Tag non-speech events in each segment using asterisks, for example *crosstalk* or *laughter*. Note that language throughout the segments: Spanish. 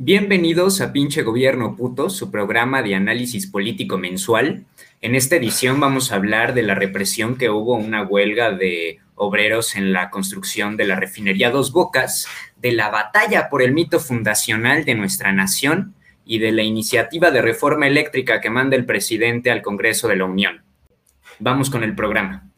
Bienvenidos a Pinche Gobierno Puto, su programa de análisis político mensual. En esta edición vamos a hablar de la represión que hubo una huelga de obreros en la construcción de la refinería Dos Bocas, de la batalla por el mito fundacional de nuestra nación y de la iniciativa de reforma eléctrica que manda el presidente al Congreso de la Unión. Vamos con el programa.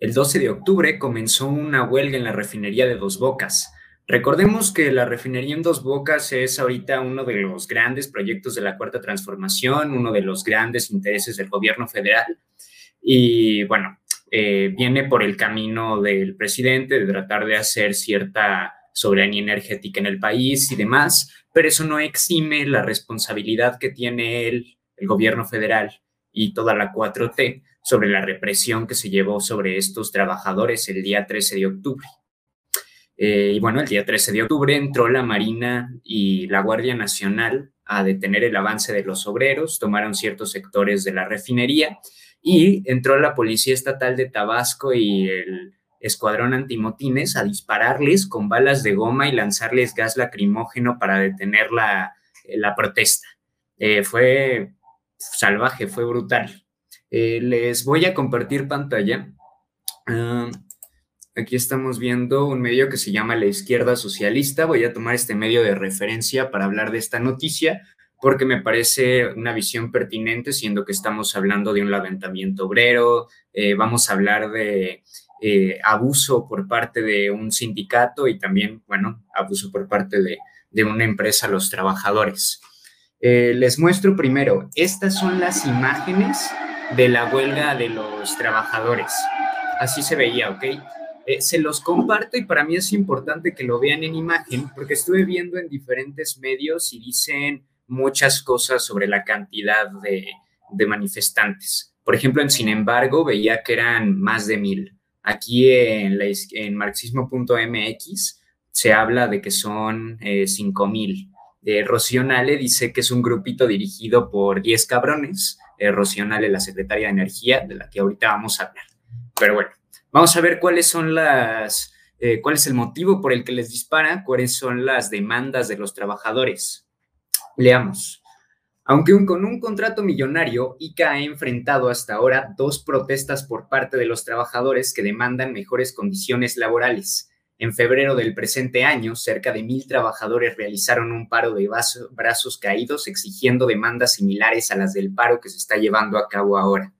El 12 de octubre comenzó una huelga en la refinería de Dos Bocas Recordemos que la refinería en Dos Bocas es ahorita uno de los grandes proyectos de la Cuarta Transformación, uno de los grandes intereses del gobierno federal. Y bueno, eh, viene por el camino del presidente de tratar de hacer cierta soberanía energética en el país y demás, pero eso no exime la responsabilidad que tiene él, el gobierno federal y toda la 4T sobre la represión que se llevó sobre estos trabajadores el día 13 de octubre. Eh, y bueno, el día 13 de octubre entró la Marina y la Guardia Nacional a detener el avance de los obreros, tomaron ciertos sectores de la refinería y entró la Policía Estatal de Tabasco y el Escuadrón Antimotines a dispararles con balas de goma y lanzarles gas lacrimógeno para detener la, la protesta. Eh, fue salvaje, fue brutal. Eh, les voy a compartir pantalla. Ah, Aquí estamos viendo un medio que se llama La Izquierda Socialista. Voy a tomar este medio de referencia para hablar de esta noticia porque me parece una visión pertinente, siendo que estamos hablando de un levantamiento obrero, eh, vamos a hablar de eh, abuso por parte de un sindicato y también, bueno, abuso por parte de, una empresa a los trabajadores. Eh, les muestro primero, estas son las imágenes de la huelga de los trabajadores. Así se veía, ¿ok? Eh, se los comparto y para mí es importante que lo vean en imagen porque estuve viendo en diferentes medios y dicen muchas cosas sobre la cantidad de, manifestantes. Por ejemplo, en Sin embargo, veía que eran más de mil. Aquí en, marxismo.mx se habla de que son eh, cinco mil. Eh, Rocionale dice que es un grupito dirigido por 10 cabrones. Eh, Rocionale, la secretaria de Energía, de la que ahorita vamos a hablar. Pero bueno, Vamos a ver cuáles son las, eh, cuál es el motivo por el que les disparan, cuáles son las demandas de los trabajadores. Leamos. Aunque con un contrato millonario, ICA ha enfrentado hasta ahora dos protestas por parte de los trabajadores que demandan mejores condiciones laborales. En febrero del presente año, cerca de mil trabajadores realizaron un paro de brazos caídos exigiendo demandas similares a las del paro que se está llevando a cabo ahora.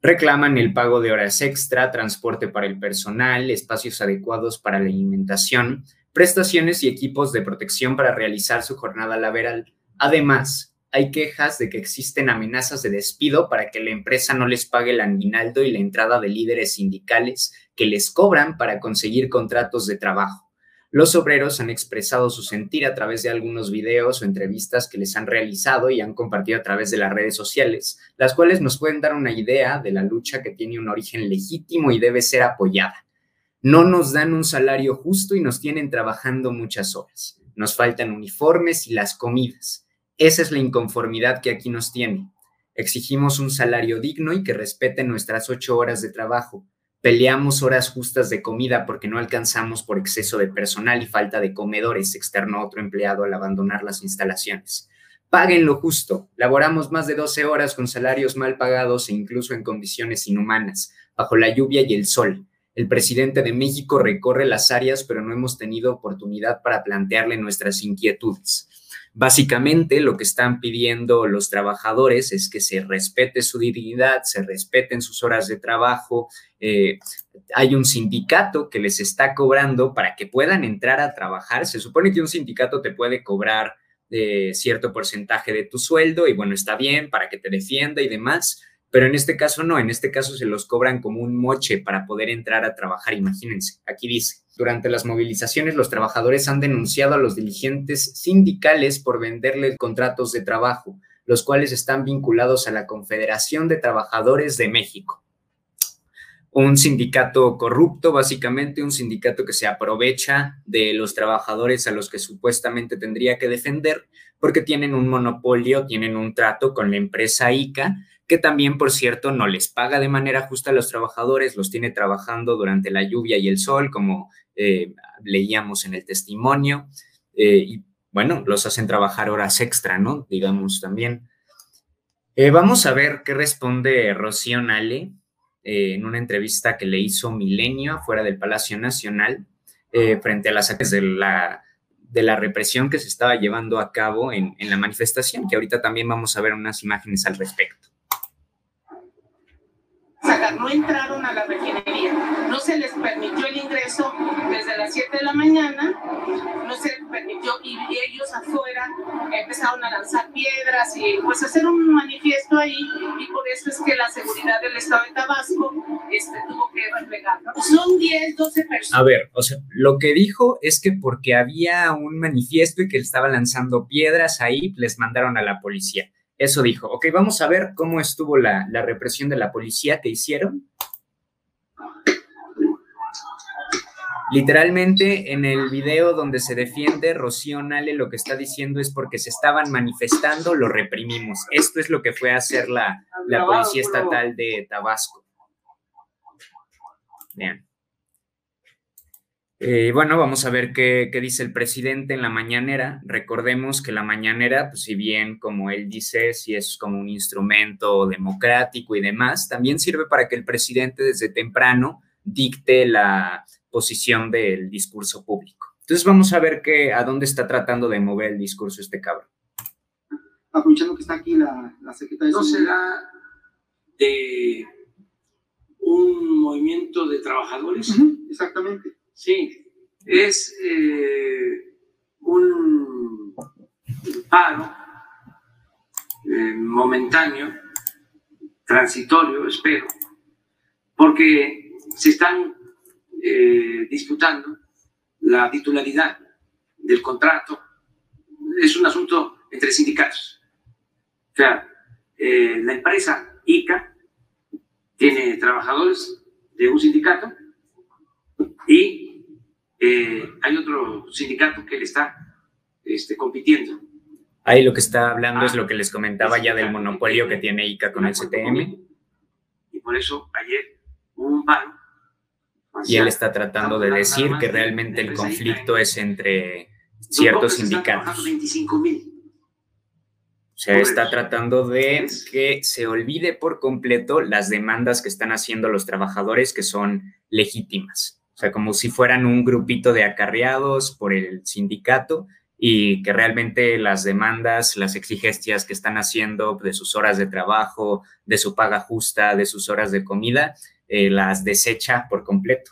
Reclaman el pago de horas extra, transporte para el personal, espacios adecuados para la alimentación, prestaciones y equipos de protección para realizar su jornada laboral. Además, hay quejas de que existen amenazas de despido para que la empresa no les pague el aguinaldo y la entrada de líderes sindicales que les cobran para conseguir contratos de trabajo. Los obreros han expresado su sentir a través de algunos videos o entrevistas que les han realizado y han compartido a través de las redes sociales, las cuales nos pueden dar una idea de la lucha que tiene un origen legítimo y debe ser apoyada. No nos dan un salario justo y nos tienen trabajando muchas horas. Nos faltan uniformes y las comidas. Esa es la inconformidad que aquí nos tiene. Exigimos un salario digno y que respete nuestras ocho horas de trabajo Peleamos horas justas de comida porque no alcanzamos por exceso de personal y falta de comedores, externó otro empleado al abandonar las instalaciones. Paguen lo justo. Laboramos más de 12 horas con salarios mal pagados e incluso en condiciones inhumanas, bajo la lluvia y el sol. El presidente de México recorre las áreas, pero no hemos tenido oportunidad para plantearle nuestras inquietudes. Básicamente lo que están pidiendo los trabajadores es que se respete su dignidad, se respeten sus horas de trabajo. Eh, hay un sindicato que les está cobrando para que puedan entrar a trabajar. Se supone que un sindicato te puede cobrar eh, cierto porcentaje de tu sueldo y bueno, está bien para que te defienda y demás, pero en este caso no, en este caso se los cobran como un moche para poder entrar a trabajar, imagínense, aquí dice, durante las movilizaciones los trabajadores han denunciado a los dirigentes sindicales por venderles contratos de trabajo, los cuales están vinculados a la Confederación de Trabajadores de México. Un sindicato corrupto, básicamente un sindicato que se aprovecha de los trabajadores a los que supuestamente tendría que defender porque tienen un monopolio, tienen un trato con la empresa ICA que también, por cierto, no les paga de manera justa a los trabajadores, los tiene trabajando durante la lluvia y el sol, como eh, leíamos en el testimonio. Eh, y bueno, los hacen trabajar horas extra, ¿no? Digamos también. Eh, vamos a ver qué responde Rocío Nale en una entrevista que le hizo Milenio afuera del Palacio Nacional frente a las actas de la, de la represión que se estaba llevando a cabo en, en la manifestación, que ahorita también vamos a ver unas imágenes al respecto no entraron a la refinería, no se les permitió el ingreso desde las 7 de la mañana, no se les permitió y ellos afuera empezaron a lanzar piedras y pues hacer un manifiesto ahí y por eso es que la seguridad del estado de Tabasco este, tuvo que replegar. Son 10, 12 personas. A ver, o sea, lo que dijo es que porque había un manifiesto y que estaba lanzando piedras ahí, les mandaron a la policía. Eso dijo. Ok, vamos a ver cómo estuvo la, represión de la policía que hicieron. Literalmente en el video donde se defiende Rocío Nale lo que está diciendo es porque se estaban manifestando, lo reprimimos. Esto es lo que fue a hacer la, la Policía Estatal de Tabasco. Vean. Eh, bueno, vamos a ver qué, dice el presidente en la mañanera. Recordemos que la mañanera, pues si bien como él dice, si es como un instrumento democrático y demás, también sirve para que el presidente desde temprano dicte la posición del discurso público. Entonces vamos a ver qué a dónde está tratando de mover el discurso este cabrón. Aprovechando que está aquí la, la secretaria. ¿No será de un movimiento de trabajadores? exactamente Sí, es eh, un paro eh, momentáneo, transitorio, espero, porque se están eh, disputando la titularidad del contrato. Es un asunto entre sindicatos. O sea, la empresa ICA tiene trabajadores de un sindicato y eh, hay otro sindicato que le está este, compitiendo. Ahí lo que está hablando es lo que les comentaba ya del monopolio que tiene ICA con el CTM. Y por eso ayer hubo un paro. Y él está tratando de decir que realmente el conflicto es entre ciertos sindicatos. O sea, está tratando de que se olvide por completo las demandas que están haciendo los trabajadores que son legítimas. O sea, como si fueran un grupito de acarreados por el sindicato y que realmente las demandas, las exigencias que están haciendo de sus horas de trabajo, de su paga justa, de sus horas de comida, eh, las desecha por completo.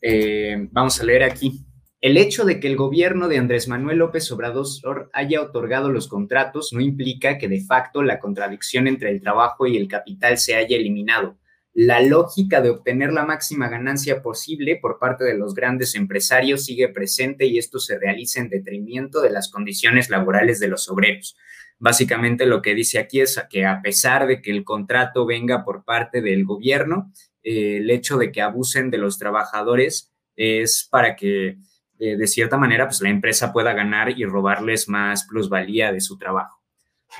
Eh, vamos a leer aquí. El hecho de que el gobierno de Andrés Manuel López Obrador haya otorgado los contratos no implica que de facto la contradicción entre el trabajo y el capital se haya eliminado la lógica de obtener la máxima ganancia posible por parte de los grandes empresarios sigue presente y esto se realiza en detrimento de las condiciones laborales de los obreros. Básicamente lo que dice aquí es que a pesar de que el contrato venga por parte del gobierno, eh, el hecho de que abusen de los trabajadores es para que eh, de cierta manera pues la empresa pueda ganar y robarles más plusvalía de su trabajo.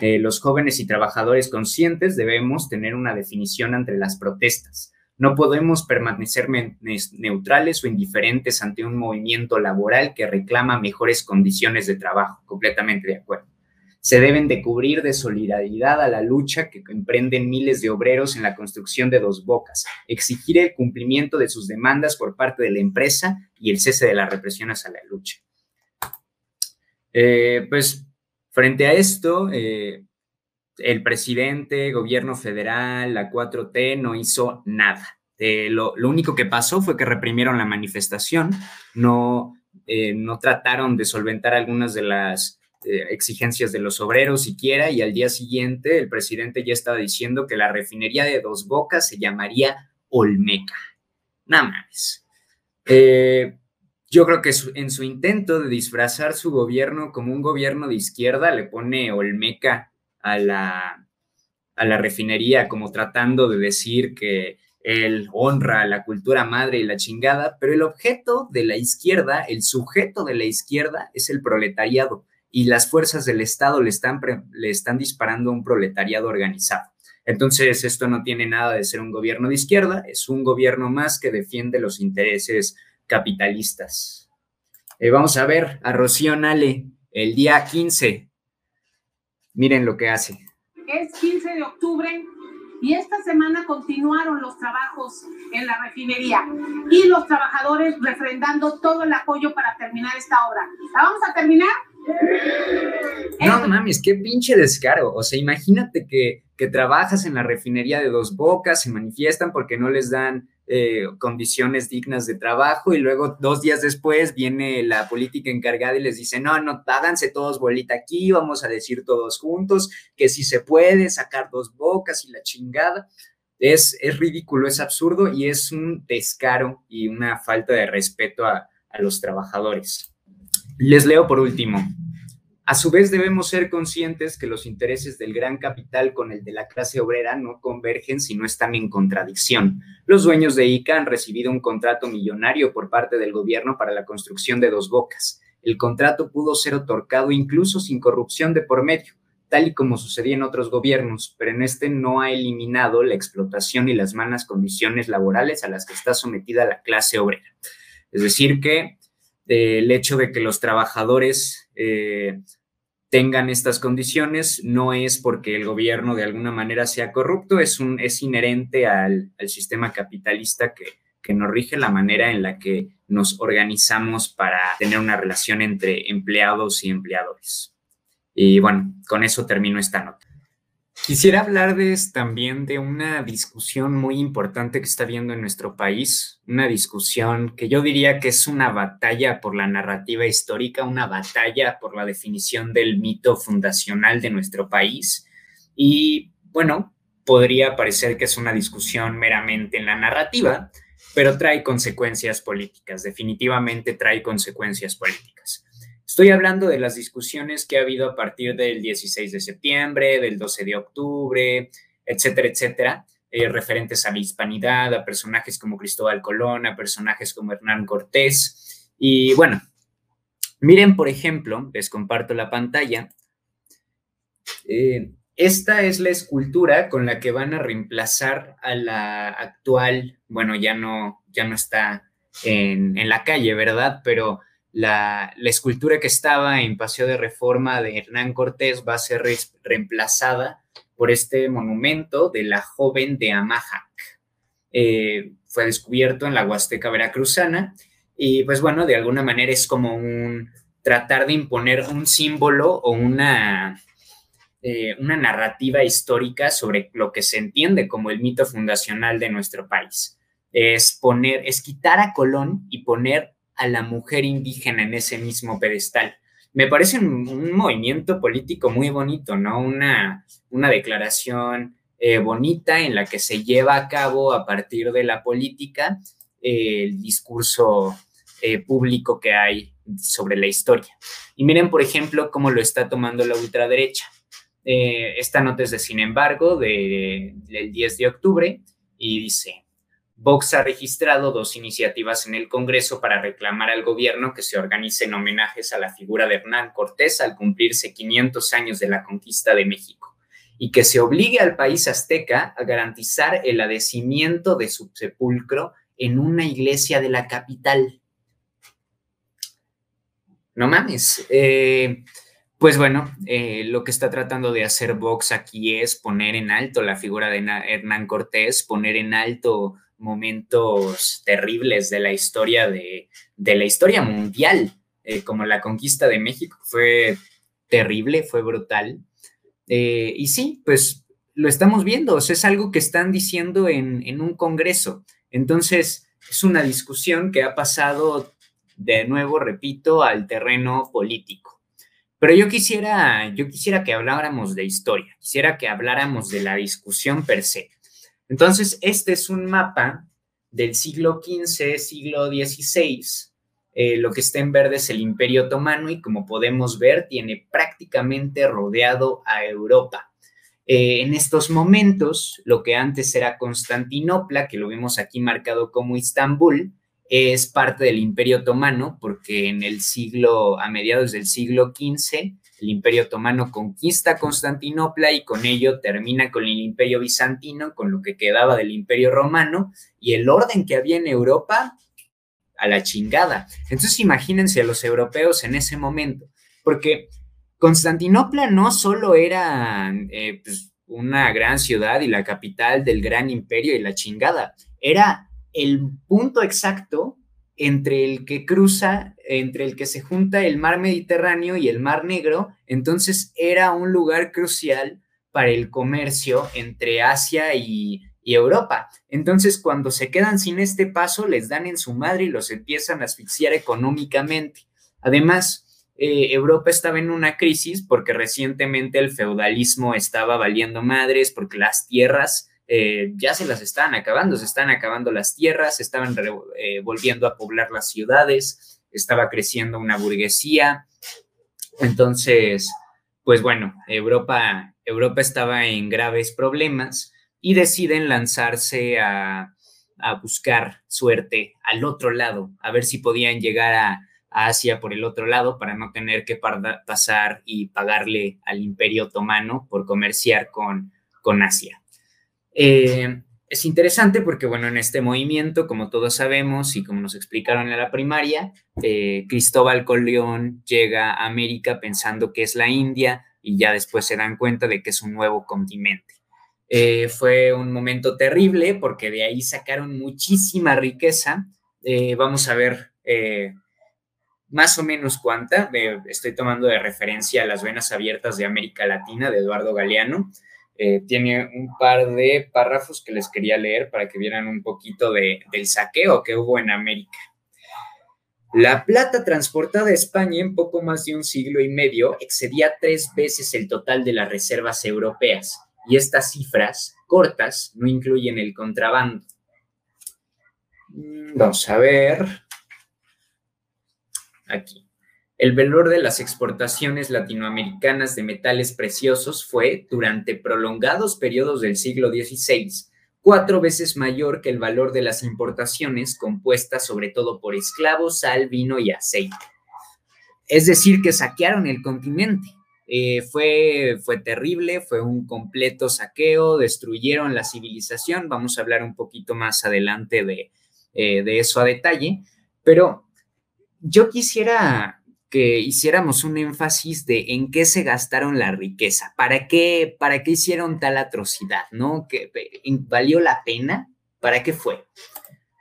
Los jóvenes y trabajadores conscientes debemos tener una definición entre las protestas. No podemos permanecer neutrales o indiferentes ante un movimiento laboral que reclama mejores condiciones de trabajo. Completamente de acuerdo. Se deben de cubrir de solidaridad a la lucha que emprenden miles de obreros en la construcción de dos bocas, exigir el cumplimiento de sus demandas por parte de la empresa y el cese de las represiones a la lucha. Eh, pues Frente a esto, eh, el presidente, gobierno federal, la 4T no hizo nada. Eh, lo, único que pasó fue que reprimieron la manifestación, no, eh, no trataron de solventar algunas de las exigencias de los obreros siquiera y al día siguiente el presidente ya estaba diciendo que la refinería de Dos Bocas se llamaría Olmeca. Nada más. Yo creo que en su intento de disfrazar su gobierno como un gobierno de izquierda, le pone Olmeca a la, a la refinería, como tratando de decir que él honra la cultura madre y la chingada, pero el objeto de la izquierda, el sujeto de la izquierda es el proletariado y las fuerzas del Estado le están, le están disparando a un proletariado organizado. Entonces, esto no tiene nada de ser un gobierno de izquierda, es un gobierno más que defiende los intereses capitalistas. Eh, vamos a ver a Rocío Nale. el día 15. Miren lo que hace. Es 15 de octubre y esta semana continuaron los trabajos en la refinería y los trabajadores refrendando todo el apoyo para terminar esta obra. ¿La vamos a terminar? No mames, qué pinche descaro. O sea, imagínate que, que trabajas en la refinería de Dos Bocas, se manifiestan porque no les dan eh, condiciones dignas de trabajo y luego dos días después viene la política encargada y les dice, no, no, háganse todos bolita aquí, vamos a decir todos juntos que si se puede sacar dos bocas y la chingada. Es, es ridículo, es absurdo y es un descaro y una falta de respeto a, a los trabajadores. Les leo por último. A su vez, debemos ser conscientes que los intereses del gran capital con el de la clase obrera no convergen si no están en contradicción. Los dueños de ICA han recibido un contrato millonario por parte del gobierno para la construcción de dos bocas. El contrato pudo ser otorgado incluso sin corrupción de por medio, tal y como sucedía en otros gobiernos, pero en este no ha eliminado la explotación y las malas condiciones laborales a las que está sometida la clase obrera. Es decir, que el hecho de que los trabajadores eh, tengan estas condiciones no es porque el gobierno de alguna manera sea corrupto, es, un, es inherente al, al sistema capitalista que, que nos rige la manera en la que nos organizamos para tener una relación entre empleados y empleadores. Y bueno, con eso termino esta nota. Quisiera hablarles también de una discusión muy importante que está habiendo en nuestro país, una discusión que yo diría que es una batalla por la narrativa histórica, una batalla por la definición del mito fundacional de nuestro país. Y bueno, podría parecer que es una discusión meramente en la narrativa, pero trae consecuencias políticas, definitivamente trae consecuencias políticas. Estoy hablando de las discusiones que ha habido a partir del 16 de septiembre, del 12 de octubre, etcétera, etcétera, eh, referentes a la hispanidad, a personajes como Cristóbal Colón, a personajes como Hernán Cortés. Y bueno, miren, por ejemplo, les comparto la pantalla. Eh, esta es la escultura con la que van a reemplazar a la actual, bueno, ya no, ya no está en, en la calle, ¿verdad? Pero la, escultura que estaba en Paseo de Reforma de Hernán Cortés va a ser reemplazada por este monumento de la joven de Amajac. Eh, fue descubierto en la Huasteca Veracruzana y pues bueno, de alguna manera es como un tratar de imponer un símbolo o una, eh, una narrativa histórica sobre lo que se entiende como el mito fundacional de nuestro país. Es poner, es quitar a Colón y poner a la mujer indígena en ese mismo pedestal. Me parece un, movimiento político muy bonito, ¿no? Una, una declaración eh, bonita en la que se lleva a cabo a partir de la política eh, el discurso eh, público que hay sobre la historia. Y miren, por ejemplo, cómo lo está tomando la ultraderecha. esta nota es de, sin embargo, de, del 10 de octubre y dice, Vox ha registrado dos iniciativas en el Congreso para reclamar al gobierno que se organicen homenajes a la figura de Hernán Cortés al cumplirse 500 años de la conquista de México y que se obligue al país azteca a garantizar el adecimiento de su sepulcro en una iglesia de la capital. No mames. Eh, pues bueno, eh, lo que está tratando de hacer Vox aquí es poner en alto la figura de Hernán Cortés, poner en alto momentos terribles de la historia de, la historia mundial, eh, como la conquista de México, fue terrible, fue brutal. Eh, y sí, pues lo estamos viendo, es algo que están diciendo en, en un congreso. Entonces, es una discusión que ha pasado, de nuevo, repito, al terreno político. Pero yo quisiera, yo quisiera que habláramos de historia, quisiera que habláramos de la discusión per se. Entonces, este es un mapa del siglo XV, siglo XVI. Eh, lo que está en verde es el Imperio Otomano y como podemos ver, tiene prácticamente rodeado a Europa. Eh, en estos momentos, lo que antes era Constantinopla, que lo vemos aquí marcado como Istambul, es parte del Imperio Otomano porque en el siglo, a mediados del siglo XV, el Imperio Otomano conquista Constantinopla y con ello termina con el Imperio Bizantino, con lo que quedaba del Imperio Romano y el orden que había en Europa a la chingada. Entonces imagínense a los europeos en ese momento porque Constantinopla no solo era eh, pues, una gran ciudad y la capital del gran imperio y la chingada, era el punto exacto entre el que cruza, entre el que se junta el mar Mediterráneo y el mar Negro, entonces era un lugar crucial para el comercio entre Asia y, Europa. Entonces, cuando se quedan sin este paso, les dan en su madre y los empiezan a asfixiar económicamente. Además, eh, Europa estaba en una crisis porque recientemente el feudalismo estaba valiendo madres, porque las tierras eh, ya se las estaban acabando, se están acabando las tierras, se estaban eh, volviendo a poblar las ciudades, estaba creciendo una burguesía. Entonces, pues bueno, Europa, Europa estaba en graves problemas y deciden lanzarse a, buscar suerte al otro lado, a ver si podían llegar a, Asia por el otro lado para no tener que pasar y pagarle al imperio otomano por comerciar con, con Asia. Eh, es interesante porque, bueno, en este movimiento, como todos sabemos y como nos explicaron en la primaria, eh, Cristóbal Colón llega a América pensando que es la India y ya después se dan cuenta de que es un nuevo continente. Eh, fue un momento terrible porque de ahí sacaron muchísima riqueza. vamos a ver más o menos cuánta. estoy tomando de referencia las venas abiertas de América Latina de Eduardo Galeano. Eh, tiene un par de párrafos que les quería leer para que vieran un poquito de, del saqueo que hubo en América. La plata transportada a España en poco más de un siglo y medio excedía tres veces el total de las reservas europeas, y estas cifras cortas no incluyen el contrabando. Mm, vamos a ver. Aquí. El valor de las exportaciones latinoamericanas de metales preciosos fue, durante prolongados periodos del siglo XVI, cuatro veces mayor que el valor de las importaciones compuestas sobre todo por esclavos, sal, vino y aceite. Es decir, que saquearon el continente. Eh, fue, fue terrible, fue un completo saqueo, destruyeron la civilización. Vamos a hablar un poquito más adelante de, eh, de eso a detalle, pero yo quisiera que hiciéramos un énfasis de en qué se gastaron la riqueza, para qué, para qué hicieron tal atrocidad, ¿no? ¿Que, ¿Valió la pena? ¿Para qué fue?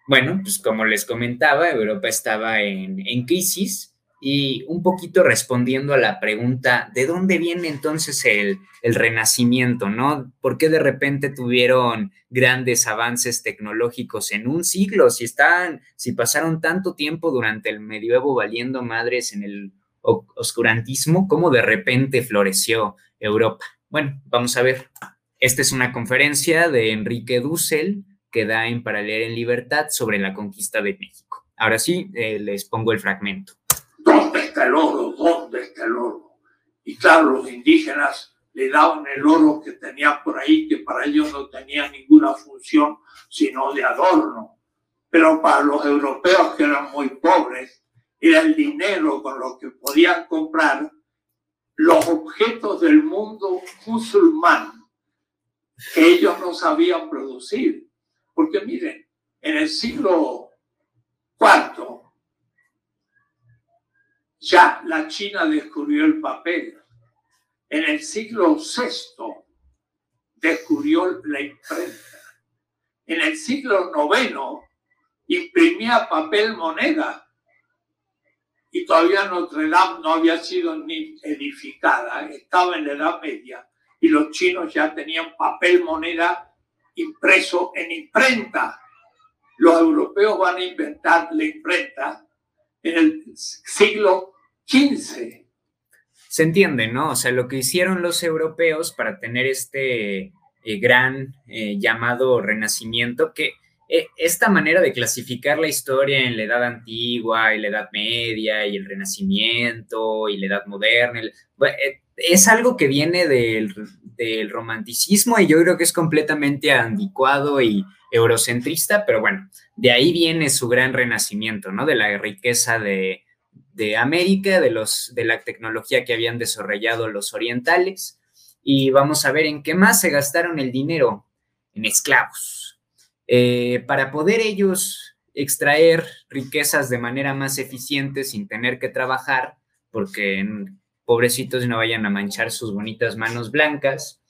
Bueno, pues como les comentaba, Europa estaba en, en crisis, y un poquito respondiendo a la pregunta, ¿de dónde viene entonces el, renacimiento, no? ¿Por qué de repente tuvieron grandes avances tecnológicos en un siglo? Si si pasaron tanto tiempo durante el medioevo valiendo madres en el oscurantismo, ¿cómo de repente floreció Europa? Bueno, vamos a ver. Esta es una conferencia de Enrique Dussel que da en Para leer en libertad sobre la conquista de México. Ahora sí, eh, les pongo el fragmento. ¿Dónde está el oro? ¿Dónde está el oro? Y claro, los indígenas le daban el oro que tenían por ahí, que para ellos no tenía ninguna función sino de adorno. Pero para los europeos que eran muy pobres, era el dinero con lo que podían comprar los objetos del mundo musulmán que ellos no sabían producir. Porque miren, en el siglo IV ya la China descubrió el papel. En el siglo VI descubrió la imprenta. En el siglo IX imprimía papel moneda. Y todavía Notre Dame no había sido ni edificada, estaba en la Edad Media. Y los chinos ya tenían papel moneda impreso en imprenta. Los europeos van a inventar la imprenta en el siglo 15. Se entiende, ¿no? O sea, lo que hicieron los europeos para tener este eh, gran eh, llamado renacimiento, que eh, esta manera de clasificar la historia en la edad antigua y la edad media y el renacimiento y la edad moderna, es algo que viene del, del romanticismo y yo creo que es completamente anticuado y eurocentrista, pero bueno, de ahí viene su gran renacimiento, ¿no? De la riqueza de, de América, de, los, de la tecnología que habían desarrollado los orientales. Y vamos a ver en qué más se gastaron el dinero, en esclavos. Eh, para poder ellos extraer riquezas de manera más eficiente sin tener que trabajar, porque pobrecitos no vayan a manchar sus bonitas manos blancas.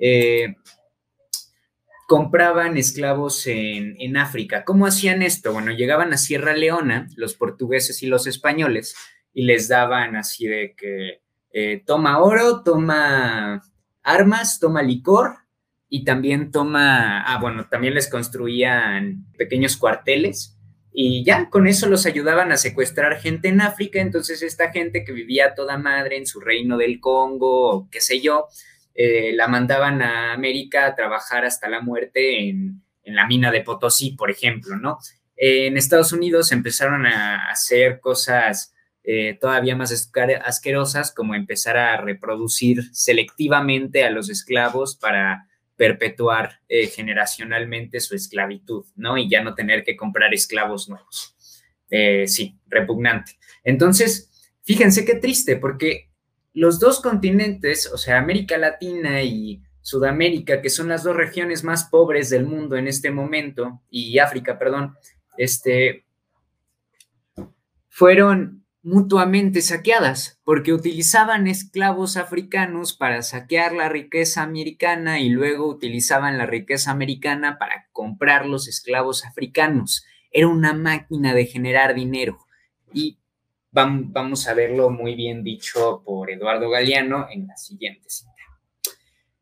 Eh, compraban esclavos en, en, África. ¿Cómo hacían esto? Bueno, llegaban a Sierra Leona, los portugueses y los españoles, y les daban así de que eh, toma oro, toma armas, toma licor y también toma, ah, bueno, también les construían pequeños cuarteles y ya con eso los ayudaban a secuestrar gente en África, entonces esta gente que vivía toda madre en su reino del Congo qué sé yo, eh, la mandaban a América a trabajar hasta la muerte en, en la mina de Potosí, por ejemplo, ¿no? en Estados Unidos empezaron a hacer cosas eh, todavía más asquerosas, como empezar a reproducir selectivamente a los esclavos para perpetuar eh, generacionalmente su esclavitud, ¿no? Y ya no tener que comprar esclavos nuevos. Eh, sí, repugnante. Entonces, fíjense qué triste, porque los dos continentes, o sea, América Latina y Sudamérica, que son las dos regiones más pobres del mundo en este momento, y África, perdón, este, fueron mutuamente saqueadas, porque utilizaban esclavos africanos para saquear la riqueza americana y luego utilizaban la riqueza americana para comprar los esclavos africanos. Era una máquina de generar dinero. Y vamos a verlo muy bien dicho por Eduardo Galeano en la siguiente cita.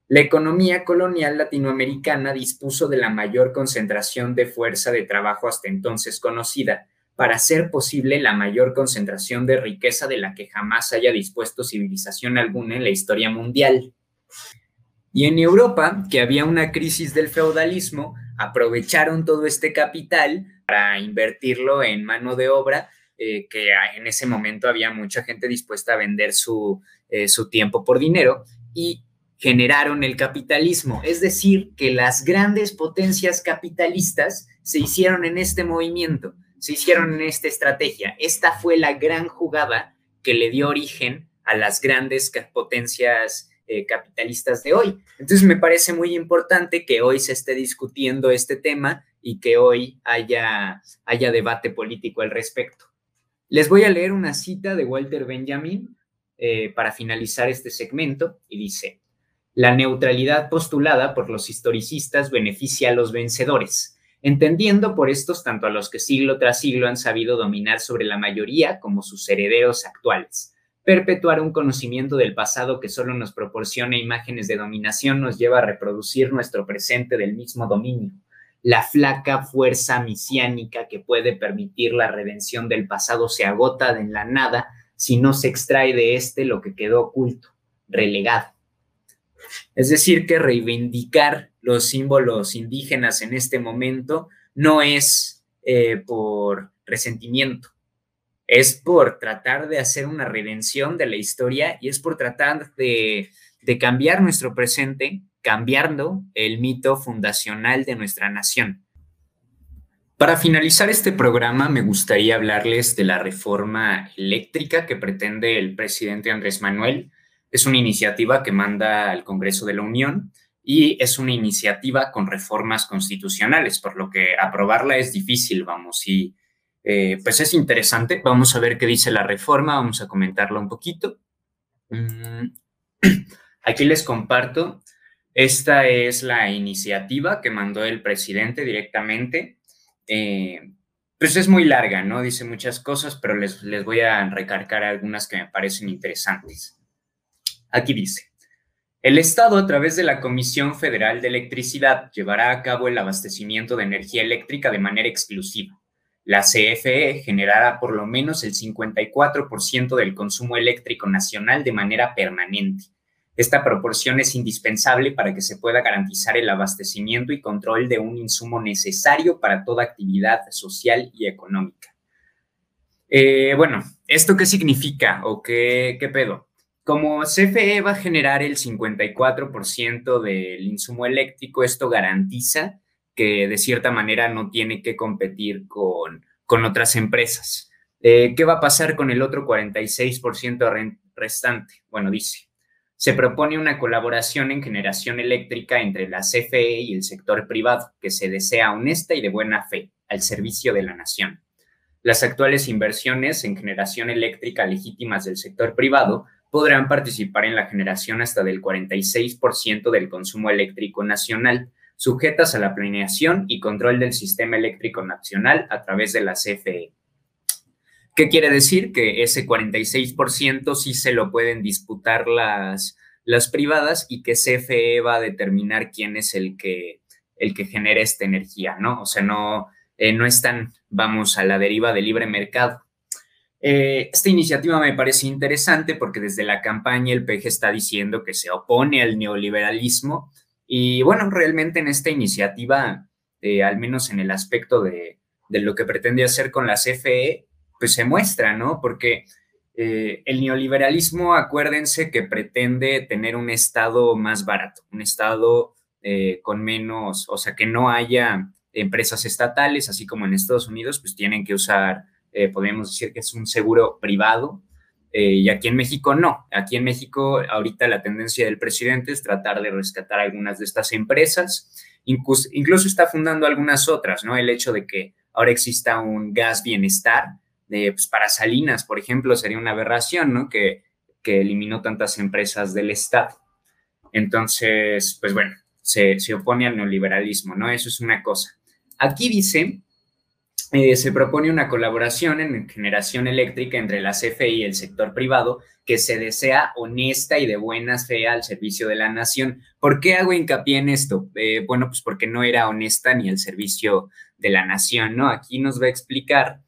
La economía colonial latinoamericana dispuso de la mayor concentración de fuerza de trabajo hasta entonces conocida, para hacer posible la mayor concentración de riqueza de la que jamás haya dispuesto civilización alguna en la historia mundial. Y en Europa, que había una crisis del feudalismo, aprovecharon todo este capital para invertirlo en mano de obra, eh, que en ese momento había mucha gente dispuesta a vender su, eh, su tiempo por dinero, y generaron el capitalismo. Es decir, que las grandes potencias capitalistas se hicieron en este movimiento se hicieron en esta estrategia. Esta fue la gran jugada que le dio origen a las grandes potencias eh, capitalistas de hoy. Entonces me parece muy importante que hoy se esté discutiendo este tema y que hoy haya, haya debate político al respecto. Les voy a leer una cita de Walter Benjamin eh, para finalizar este segmento y dice, la neutralidad postulada por los historicistas beneficia a los vencedores entendiendo por estos tanto a los que siglo tras siglo han sabido dominar sobre la mayoría como sus herederos actuales. Perpetuar un conocimiento del pasado que solo nos proporciona imágenes de dominación nos lleva a reproducir nuestro presente del mismo dominio. La flaca fuerza misiánica que puede permitir la redención del pasado se agota en la nada si no se extrae de éste lo que quedó oculto, relegado. Es decir, que reivindicar los símbolos indígenas en este momento no es eh, por resentimiento, es por tratar de hacer una redención de la historia y es por tratar de, de cambiar nuestro presente, cambiando el mito fundacional de nuestra nación. Para finalizar este programa, me gustaría hablarles de la reforma eléctrica que pretende el presidente Andrés Manuel es una iniciativa que manda al Congreso de la Unión y es una iniciativa con reformas constitucionales, por lo que aprobarla es difícil, vamos, y eh, pues es interesante. Vamos a ver qué dice la reforma, vamos a comentarla un poquito. Mm, *clears throat* aquí les comparto. Esta es la iniciativa que mandó el presidente directamente. Eh, pues es muy larga, ¿no? Dice muchas cosas, pero les, les voy a recargar algunas que me parecen interesantes. Aquí dice, el Estado, a través de la Comisión Federal de Electricidad, llevará a cabo el abastecimiento de energía eléctrica de manera exclusiva. La CFE generará por lo menos el 54% del consumo eléctrico nacional de manera permanente. Esta proporción es indispensable para que se pueda garantizar el abastecimiento y control de un insumo necesario para toda actividad social y económica. Eh, bueno, ¿esto qué significa o qué, qué pedo? Como CFE va a generar el 54% del insumo eléctrico, esto garantiza que de cierta manera no tiene que competir con, con otras empresas. Eh, ¿Qué va a pasar con el otro 46% restante? Bueno, dice, se propone una colaboración en generación eléctrica entre la CFE y el sector privado que se desea honesta y de buena fe al servicio de la nación. Las actuales inversiones en generación eléctrica legítimas del sector privado podrán participar en la generación hasta del 46% del consumo eléctrico nacional, sujetas a la planeación y control del sistema eléctrico nacional a través de la CFE. ¿Qué quiere decir? Que ese 46% sí se lo pueden disputar las, las privadas y que CFE va a determinar quién es el que, el que genera esta energía, ¿no? O sea, no, eh, no están, vamos, a la deriva del libre mercado. Eh, esta iniciativa me parece interesante porque desde la campaña el PG está diciendo que se opone al neoliberalismo y bueno, realmente en esta iniciativa, eh, al menos en el aspecto de, lo que pretende hacer con la CFE, pues se muestra, ¿no? Porque eh, el neoliberalismo, acuérdense que pretende tener un Estado más barato, un Estado con menos, o sea, que no haya empresas estatales, así como en Estados Unidos, pues tienen que usar eh, podríamos decir que es un seguro privado, eh, y aquí en México no. Aquí en México ahorita la tendencia del presidente es tratar de rescatar algunas de estas empresas, incluso, incluso está fundando algunas otras, ¿no? El hecho de que ahora exista un gas bienestar pues, para Salinas, por ejemplo, sería una aberración, ¿no? Que, que eliminó tantas empresas del Estado. Entonces, pues bueno, se, se opone al neoliberalismo, ¿no? Eso es una cosa. Aquí dice eh, se propone una colaboración en generación eléctrica entre la CFE y el sector privado que se desea honesta y de buena fe al servicio de la nación. ¿Por qué hago hincapié en esto? Eh, bueno, pues porque no era honesta ni al servicio de la nación, ¿no? Aquí nos va a explicar,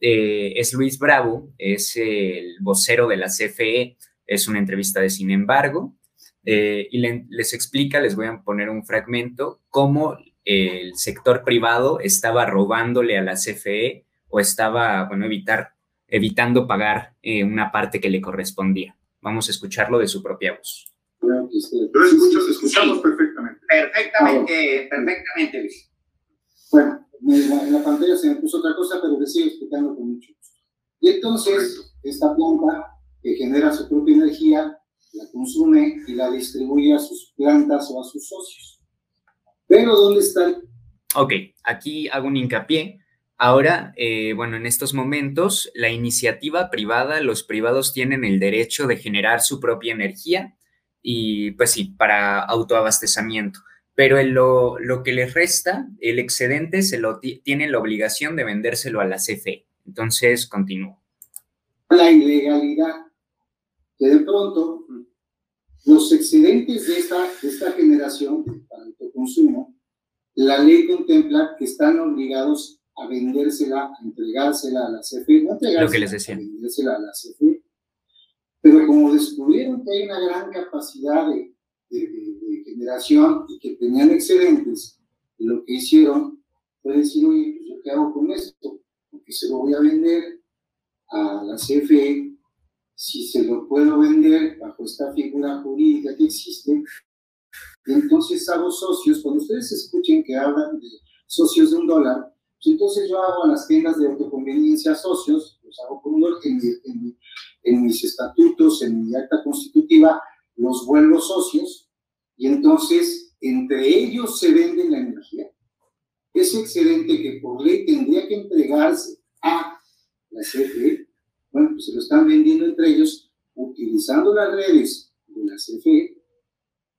eh, es Luis Bravo, es el vocero de la CFE, es una entrevista de Sin embargo, y les explica, les voy a poner un fragmento, cómo el sector privado estaba robándole a la CFE o estaba, bueno, evitar, evitando pagar eh, una parte que le correspondía. Vamos a escucharlo de su propia voz. Pero escuchamos perfectamente. Perfectamente, perfectamente, Luis. Bueno, en la, pantalla se me puso otra cosa, pero le sigo explicando con mucho gusto. Y entonces, esta planta que genera su propia energía, la consume y la distribuye a sus plantas o a sus socios. Pero ¿dónde está? Ok, aquí hago un hincapié. Ahora, eh, bueno, en estos momentos, la iniciativa privada, los privados tienen el derecho de generar su propia energía y, pues sí, para autoabastecimiento. Pero lo, lo, que les resta, el excedente, se lo tienen la obligación de vendérselo a la CFE. Entonces, continúo. La ilegalidad, que de pronto los excedentes de esta, de esta generación para autoconsumo, la ley contempla que están obligados a vendérsela, a entregársela a la CFE, no Lo que les decía. a vendérsela a la CFE. Pero como descubrieron que hay una gran capacidad de, de, generación y que tenían excedentes, lo que hicieron fue decir, oye, pues, ¿yo qué hago con esto? Porque se lo voy a vender a la CFE si se lo puedo vender bajo esta figura jurídica que existe, entonces hago socios, cuando ustedes escuchen que hablan de socios de un dólar, pues entonces yo hago a las tiendas de autoconveniencia socios, los hago con un dólar, en, en mis estatutos, en mi acta constitutiva, los vuelvo socios, y entonces entre ellos se vende la energía. Ese excedente que por ley tendría que entregarse a la CFE, bueno, pues se lo están vendiendo entre ellos utilizando las redes de la CFE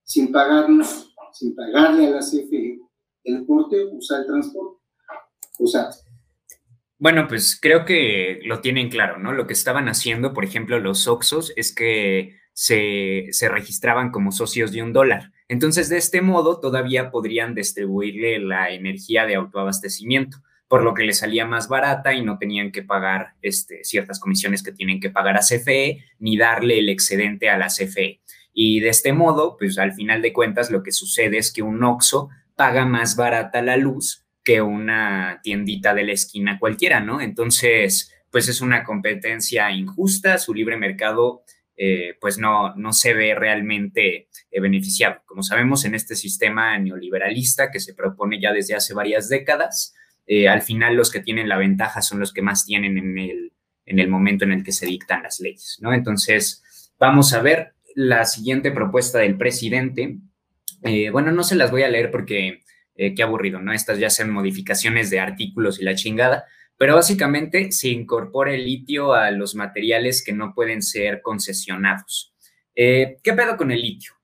sin pagarnos, sin pagarle a la CFE el porte, usa el transporte. O sea, bueno, pues creo que lo tienen claro, ¿no? Lo que estaban haciendo, por ejemplo, los Oxos es que se, se, registraban como socios de un dólar. Entonces, de este modo, todavía podrían distribuirle la energía de autoabastecimiento por lo que le salía más barata y no tenían que pagar este, ciertas comisiones que tienen que pagar a CFE ni darle el excedente a la CFE. Y de este modo, pues al final de cuentas lo que sucede es que un OXO paga más barata la luz que una tiendita de la esquina cualquiera, ¿no? Entonces, pues es una competencia injusta, su libre mercado eh, pues no, no se ve realmente eh, beneficiado. Como sabemos, en este sistema neoliberalista que se propone ya desde hace varias décadas, eh, al final los que tienen la ventaja son los que más tienen en el, en el momento en el que se dictan las leyes, ¿no? Entonces, vamos a ver la siguiente propuesta del presidente. Bueno, no se las voy a leer porque qué aburrido, ¿no? Estas ya son modificaciones de artículos y la chingada, pero básicamente se incorpora el litio a los materiales que no pueden ser concesionados. Eh, ¿Qué pedo con el litio?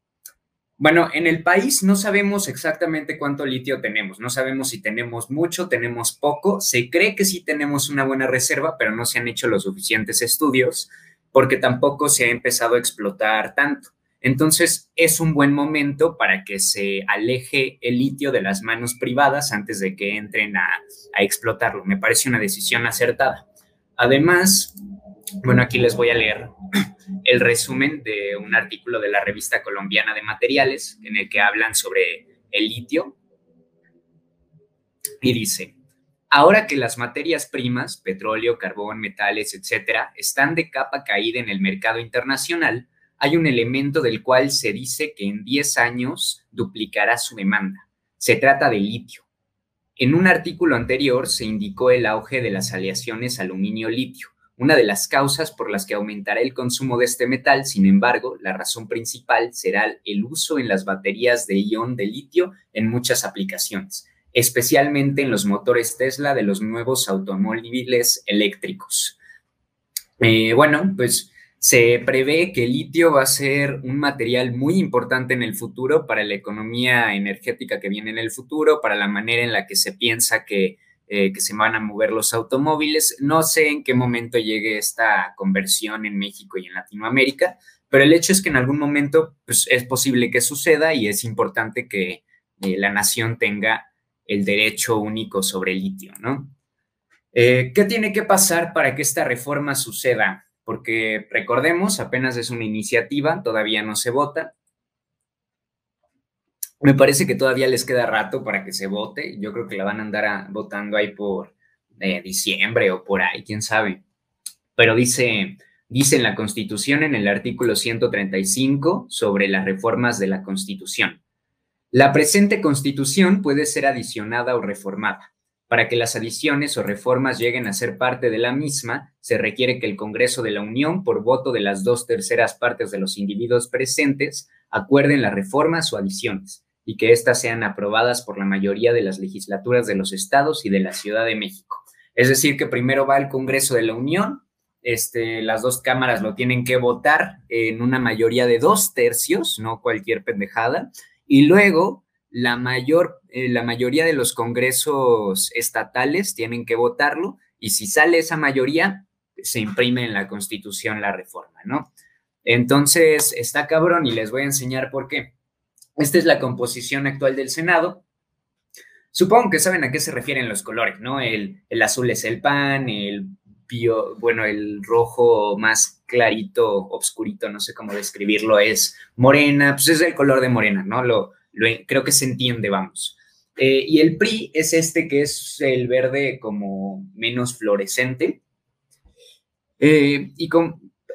Bueno, en el país no sabemos exactamente cuánto litio tenemos, no sabemos si tenemos mucho, tenemos poco, se cree que sí tenemos una buena reserva, pero no se han hecho los suficientes estudios porque tampoco se ha empezado a explotar tanto. Entonces, es un buen momento para que se aleje el litio de las manos privadas antes de que entren a, explotarlo. Me parece una decisión acertada. Además, bueno, aquí les voy a leer *clears throat* el resumen de un artículo de la revista colombiana de materiales en el que hablan sobre el litio. Y dice, ahora que las materias primas, petróleo, carbón, metales, etcétera, están de capa caída en el mercado internacional, hay un elemento del cual se dice que en 10 años duplicará su demanda. Se trata de litio. En un artículo anterior se indicó el auge de las aleaciones aluminio-litio, una de las causas por las que aumentará el consumo de este metal. Sin embargo, la razón principal será el uso en las baterías de ion de litio en muchas aplicaciones, especialmente en los motores Tesla de los nuevos automóviles eléctricos. Eh, bueno, pues se prevé que el litio va a ser un material muy importante en el futuro para la economía energética que viene en el futuro, para la manera en la que se piensa que, eh, se van a mover los automóviles. No sé en qué momento llegue esta conversión en México y en Latinoamérica, pero el hecho es que en algún momento pues, es posible que suceda y es importante que eh, la nación tenga el derecho único sobre el litio, ¿no? Eh, ¿Qué tiene que pasar para que esta reforma suceda? Porque recordemos, apenas es una iniciativa, todavía no se vota. Me parece que todavía les queda rato para que se vote. Yo creo que la van a andar votando ahí por eh, diciembre o por ahí, quién sabe. Pero dice, dice en la Constitución, en el artículo 135, sobre las reformas de la Constitución. La presente Constitución puede ser adicionada o reformada para que las adiciones o reformas lleguen a ser parte de la misma, se requiere que el Congreso de la Unión, por voto de las dos terceras partes de los individuos presentes, acuerden las reformas o adiciones y que éstas sean aprobadas por la mayoría de las legislaturas de los estados y de la Ciudad de México. Es decir, que primero va el Congreso de la Unión, este, las dos cámaras lo tienen que votar en una mayoría de dos tercios, no cualquier pendejada, y luego la, mayor, eh, la mayoría de los congresos estatales tienen que votarlo y si sale esa mayoría, se imprime en la constitución la reforma, ¿no? Entonces, está cabrón y les voy a enseñar por qué. Esta es la composición actual del Senado. Supongo que saben a qué se refieren los colores, ¿no? El, el azul es el PAN, el bio, bueno, el rojo más clarito, obscurito, no sé cómo describirlo, es morena, pues es el color de morena, ¿no? Lo, creo que se entiende, vamos. Eh, y el PRI es este que es el verde como menos fluorescente. Eh, y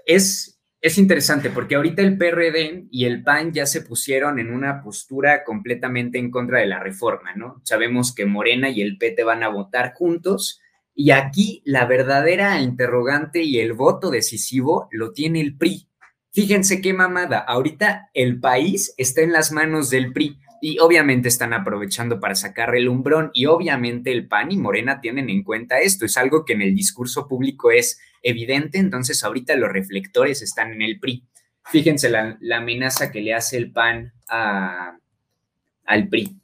es, es interesante porque ahorita el PRD y el PAN ya se pusieron en una postura completamente en contra de la reforma, ¿no? Sabemos que Morena y el PT van a votar juntos y aquí la verdadera interrogante y el voto decisivo lo tiene el PRI. Fíjense qué mamada, ahorita el país está en las manos del PRI y obviamente están aprovechando para sacar el umbrón y obviamente el PAN y Morena tienen en cuenta esto, es algo que en el discurso público es evidente, entonces ahorita los reflectores están en el PRI. Fíjense la, amenaza que le hace el PAN al PRI.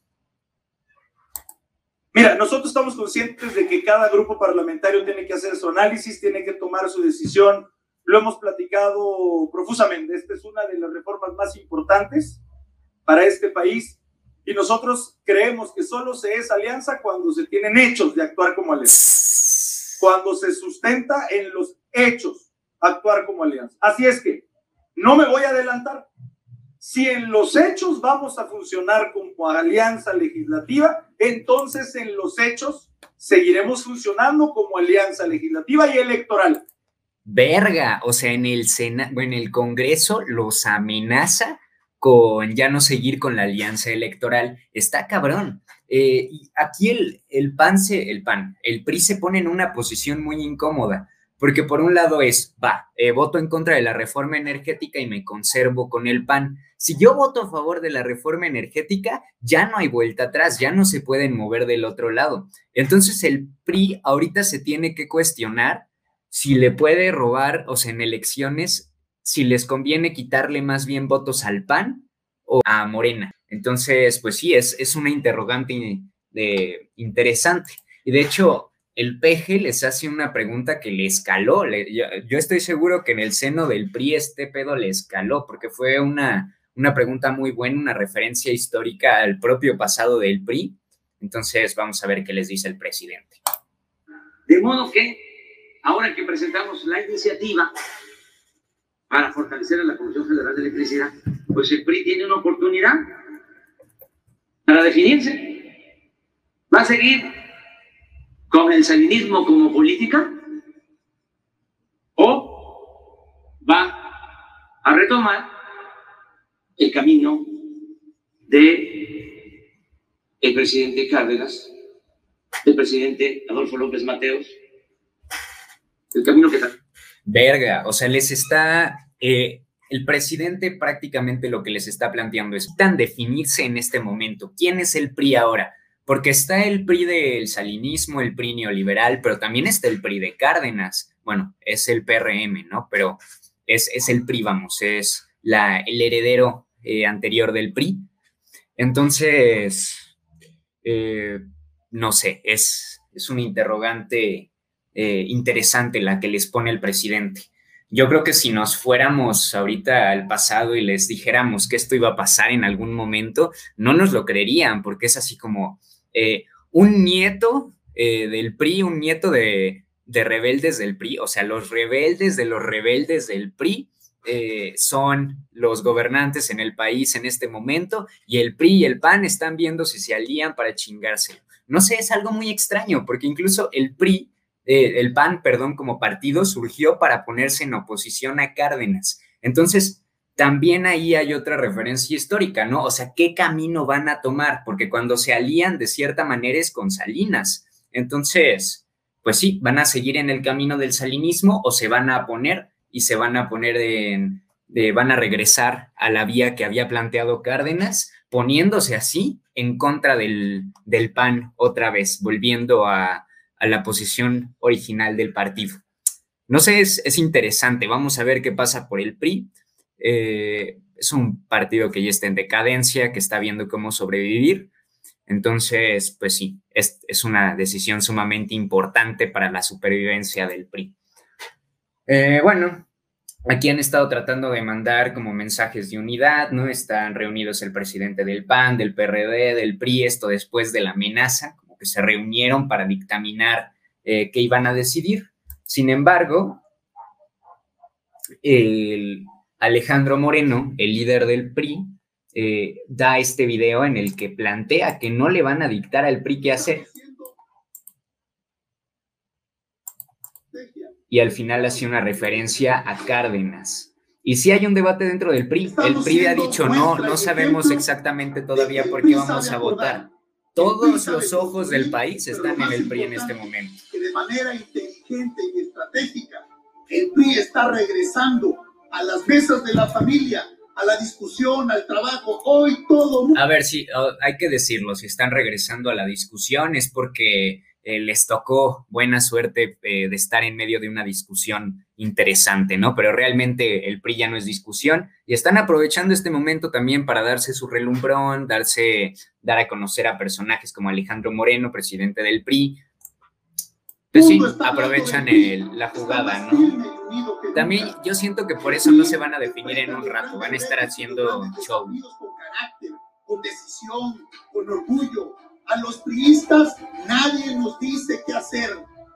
Mira, nosotros estamos conscientes de que cada grupo parlamentario tiene que hacer su análisis, tiene que tomar su decisión lo hemos platicado profusamente. Esta es una de las reformas más importantes para este país y nosotros creemos que solo se es alianza cuando se tienen hechos de actuar como alianza. Cuando se sustenta en los hechos actuar como alianza. Así es que no me voy a adelantar. Si en los hechos vamos a funcionar como alianza legislativa, entonces en los hechos seguiremos funcionando como alianza legislativa y electoral verga, o sea, en el en el Congreso los amenaza con ya no seguir con la alianza electoral. Está cabrón. Eh, aquí el, el PAN se, el PAN, el PRI se pone en una posición muy incómoda, porque por un lado es, va, eh, voto en contra de la reforma energética y me conservo con el PAN. Si yo voto a favor de la reforma energética, ya no hay vuelta atrás, ya no se pueden mover del otro lado. Entonces el PRI ahorita se tiene que cuestionar si le puede robar, o sea, en elecciones, si les conviene quitarle más bien votos al PAN o a Morena. Entonces, pues sí, es, es una interrogante interesante. Y de hecho, el peje les hace una pregunta que le escaló. yo, estoy seguro que en el seno del PRI este pedo le escaló, porque fue una, una pregunta muy buena, una referencia histórica al propio pasado del PRI. Entonces, vamos a ver qué les dice el presidente. De modo que, ahora que presentamos la iniciativa para fortalecer a la Comisión Federal de Electricidad, pues el PRI tiene una oportunidad para definirse. Va a seguir con el salinismo como política o va a retomar el camino de el presidente Cárdenas, el presidente Adolfo López Mateos, el camino que está. Verga, o sea, les está, eh, el presidente prácticamente lo que les está planteando es tan definirse en este momento. ¿Quién es el PRI ahora? porque está el PRI del salinismo, el PRI neoliberal, pero también está el PRI de Cárdenas. Bueno, es el PRM, ¿no? Pero es, es el PRI, vamos, es la, el heredero eh, anterior del PRI. Entonces, eh, no sé, es, es un interrogante eh, interesante la que les pone el presidente. Yo creo que si nos fuéramos ahorita al pasado y les dijéramos que esto iba a pasar en algún momento, no nos lo creerían, porque es así como, eh, un nieto eh, del PRI, un nieto de, rebeldes del PRI, o sea, los rebeldes de los rebeldes del PRI eh, son los gobernantes en el país en este momento y el PRI y el PAN están viendo si se alían para chingárselo. No sé, es algo muy extraño porque incluso el PRI, el PAN, perdón, como partido surgió para ponerse en oposición a Cárdenas. Entonces, también ahí hay otra referencia histórica, ¿no? O sea, ¿qué camino van a tomar? Porque cuando se alían de cierta manera es con Salinas. Entonces, pues sí, van a seguir en el camino del salinismo o se van a poner y se van a poner en, de, van a regresar a la vía que había planteado Cárdenas, poniéndose así en contra del, del PAN otra vez, volviendo a, a, la posición original del partido. No sé, es, es interesante, vamos a ver qué pasa por el PRI. Eh, es un partido que ya está en decadencia, que está viendo cómo sobrevivir. Entonces, pues sí, es, una decisión sumamente importante para la supervivencia del PRI. Eh, bueno, aquí han estado tratando de mandar como mensajes de unidad, ¿no? Están reunidos el presidente del PAN, del PRD, del PRI, esto después de la amenaza, que se reunieron para dictaminar eh, qué iban a decidir. Sin embargo, el, Alejandro Moreno, el líder del PRI, eh, da este video en el que plantea que no le van a dictar al PRI qué hacer. Y al final hace una referencia a Cárdenas. Y si hay un debate dentro del PRI, el PRI ha dicho no, no sabemos exactamente todavía por qué vamos a votar. Todos los ojos del país están en el PRI en este momento. Que de manera inteligente y estratégica, el PRI está regresando a las mesas de la familia, a la discusión, al trabajo. Hoy todo. A ver, sí, hay que decirlo, si están regresando a la discusión es porque eh, les tocó buena suerte eh, de estar en medio de una discusión interesante, ¿no? Pero realmente el PRI ya no es discusión y están aprovechando este momento también para darse su relumbrón, darse, dar a conocer a personajes como Alejandro Moreno, presidente del PRI, pues sí, aprovechan la jugada, ¿no? También yo siento que por eso no se van a definir en un rato, van a estar haciendo show. Con decisión, con orgullo. A los priistas nadie nos dice qué hacer.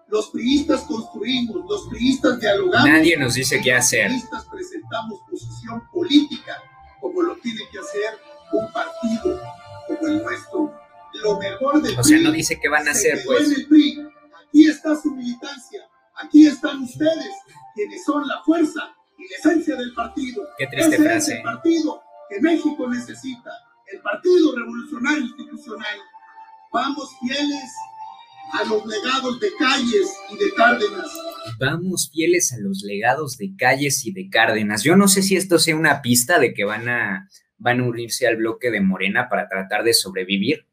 Los priistas construimos, los priistas dialogamos. Nadie nos dice qué hacer. Los priistas presentamos posición política, como lo tiene que hacer un partido como el nuestro. Lo mejor del O sea, no dice qué van a hacer, pues. Aquí está su militancia, aquí están ustedes, quienes son la fuerza y la esencia del partido. Qué triste Ese frase. Es el partido que México necesita, el Partido Revolucionario Institucional. Vamos fieles a los legados de Calles y de Cárdenas. Vamos fieles a los legados de Calles y de Cárdenas. Yo no sé si esto sea una pista de que van a, van a unirse al bloque de Morena para tratar de sobrevivir.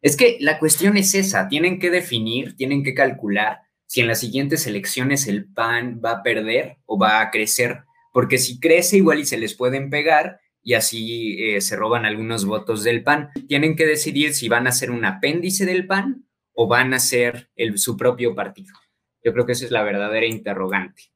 Es que la cuestión es esa, tienen que definir, tienen que calcular si en las siguientes elecciones el PAN va a perder o va a crecer, porque si crece igual y se les pueden pegar y así eh, se roban algunos votos del PAN. Tienen que decidir si van a ser un apéndice del PAN o van a ser el, su propio partido. Yo creo que esa es la verdadera interrogante.